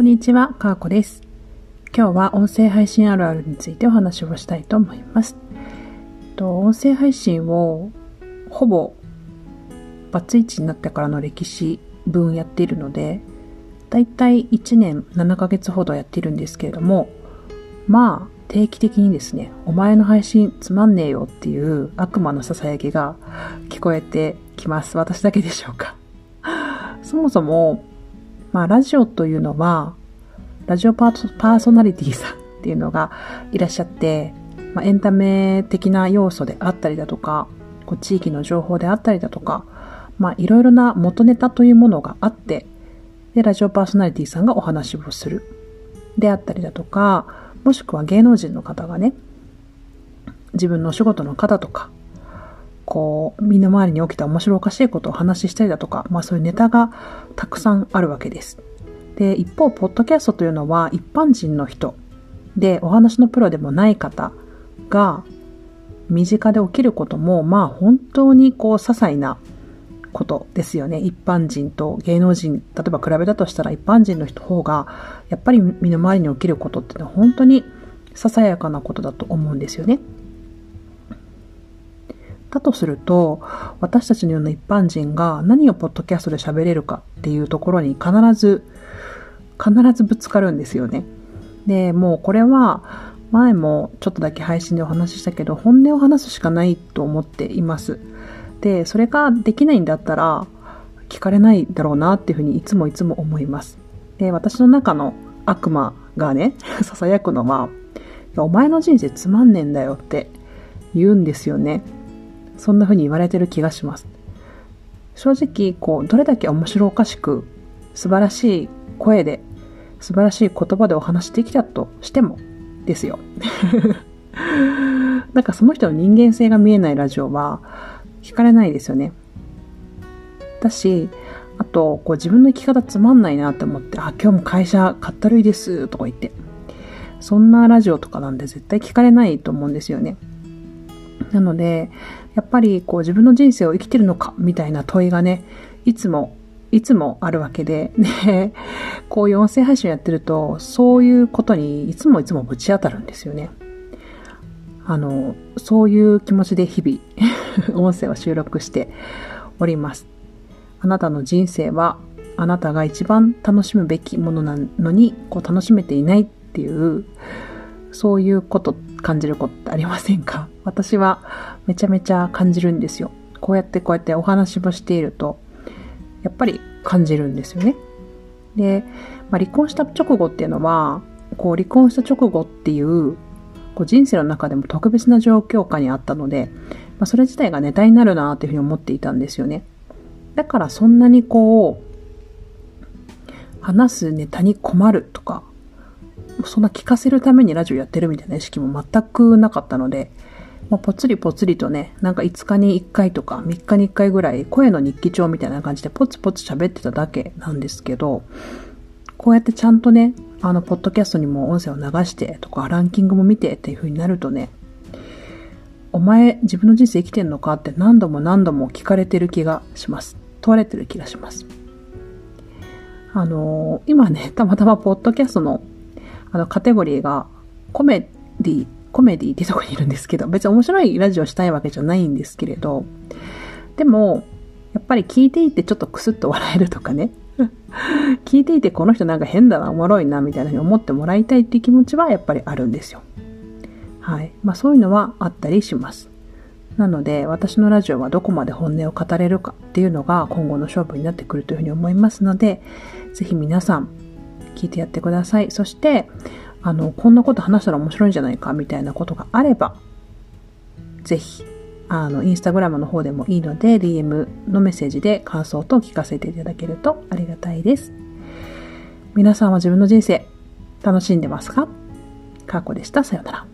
こんにちは、かーこです。今日は音声配信あるあるについてお話をしたいと思います。と音声配信をほぼバツイチになってからの歴史分やっているので、だいたい1年7ヶ月ほどやっているんですけれども、まあ定期的にですね、お前の配信つまんねえよっていう悪魔の囁きが聞こえてきます。私だけでしょうか。そもそも、まあラジオというのは、ラジオパーソナリティさんっていうのがいらっしゃって、まあ、エンタメ的な要素であったりだとか、こう地域の情報であったりだとか、まあいろいろな元ネタというものがあって、で、ラジオパーソナリティさんがお話をする。であったりだとか、もしくは芸能人の方がね、自分のお仕事の方とか、こう、身の回りに起きた面白おかしいことをお話ししたりだとか、まあそういうネタがたくさんあるわけです。で、一方、ポッドキャストというのは一般人の人で、お話のプロでもない方が、身近で起きることも、まあ本当にこう、些細なことですよね。一般人と芸能人、例えば比べたとしたら一般人の人方が、やっぱり身の回りに起きることっていうのは本当にささやかなことだと思うんですよね。だとすると、私たちのような一般人が何をポッドキャストで喋れるかっていうところに必ず、必ずぶつかるんですよね。で、もうこれは前もちょっとだけ配信でお話ししたけど、本音を話すしかないと思っています。で、それができないんだったら、聞かれないだろうなっていうふうにいつもいつも思います。で、私の中の悪魔がね、囁くのは、お前の人生つまんねえんだよって言うんですよね。そんな風に言われてる気がします。正直、こう、どれだけ面白おかしく、素晴らしい声で、素晴らしい言葉でお話できたとしても、ですよ。なんかその人の人間性が見えないラジオは、聞かれないですよね。だし、あと、こう自分の生き方つまんないなって思って、あ、今日も会社かったるいです、とか言って。そんなラジオとかなんで絶対聞かれないと思うんですよね。なので、やっぱりこう自分の人生を生きてるのかみたいな問いがね、いつも、いつもあるわけで、で、こういう音声配信やってると、そういうことにいつもいつもぶち当たるんですよね。あの、そういう気持ちで日々、音声を収録しております。あなたの人生は、あなたが一番楽しむべきものなのに、こう楽しめていないっていう、そういうこと感じることってありませんか？私はめちゃめちゃ感じるんですよ。こうやってこうやってお話をしていると、やっぱり感じるんですよね。で、まあ、離婚した直後っていうのは、こう離婚した直後っていう、こう人生の中でも特別な状況下にあったので、まあ、それ自体がネタになるなっていうふうに思っていたんですよね。だからそんなにこう、話すネタに困るとか、そんな聞かせるためにラジオやってるみたいな意識も全くなかったので、もうぽつりぽつりとね、なんか5日に1回とか3日に1回ぐらい声の日記帳みたいな感じでポツポツ喋ってただけなんですけど、こうやってちゃんとね、あの、ポッドキャストにも音声を流してとか、ランキングも見てっていう風になるとね、お前自分の人生生きてんのかって何度も何度も聞かれてる気がします。問われてる気がします。あのー今ね、たまたまポッドキャストのあの、カテゴリーが、コメディ、コメディってとこにいるんですけど、別に面白いラジオしたいわけじゃないんですけれど、でも、やっぱり聞いていてちょっとクスッと笑えるとかね、聞いていてこの人なんか変だな、おもろいな、みたいなふうに思ってもらいたいっていう気持ちはやっぱりあるんですよ。はい。まあそういうのはあったりします。なので、私のラジオはどこまで本音を語れるかっていうのが今後の勝負になってくるというふうに思いますので、ぜひ皆さん、聞いてやってください。そして、あの、こんなこと話したら面白いんじゃないかみたいなことがあれば、ぜひ、あの、インスタグラムの方でもいいので、DM のメッセージで感想と聞かせていただけるとありがたいです。皆さんは自分の人生、楽しんでますか？過去でした。さようなら。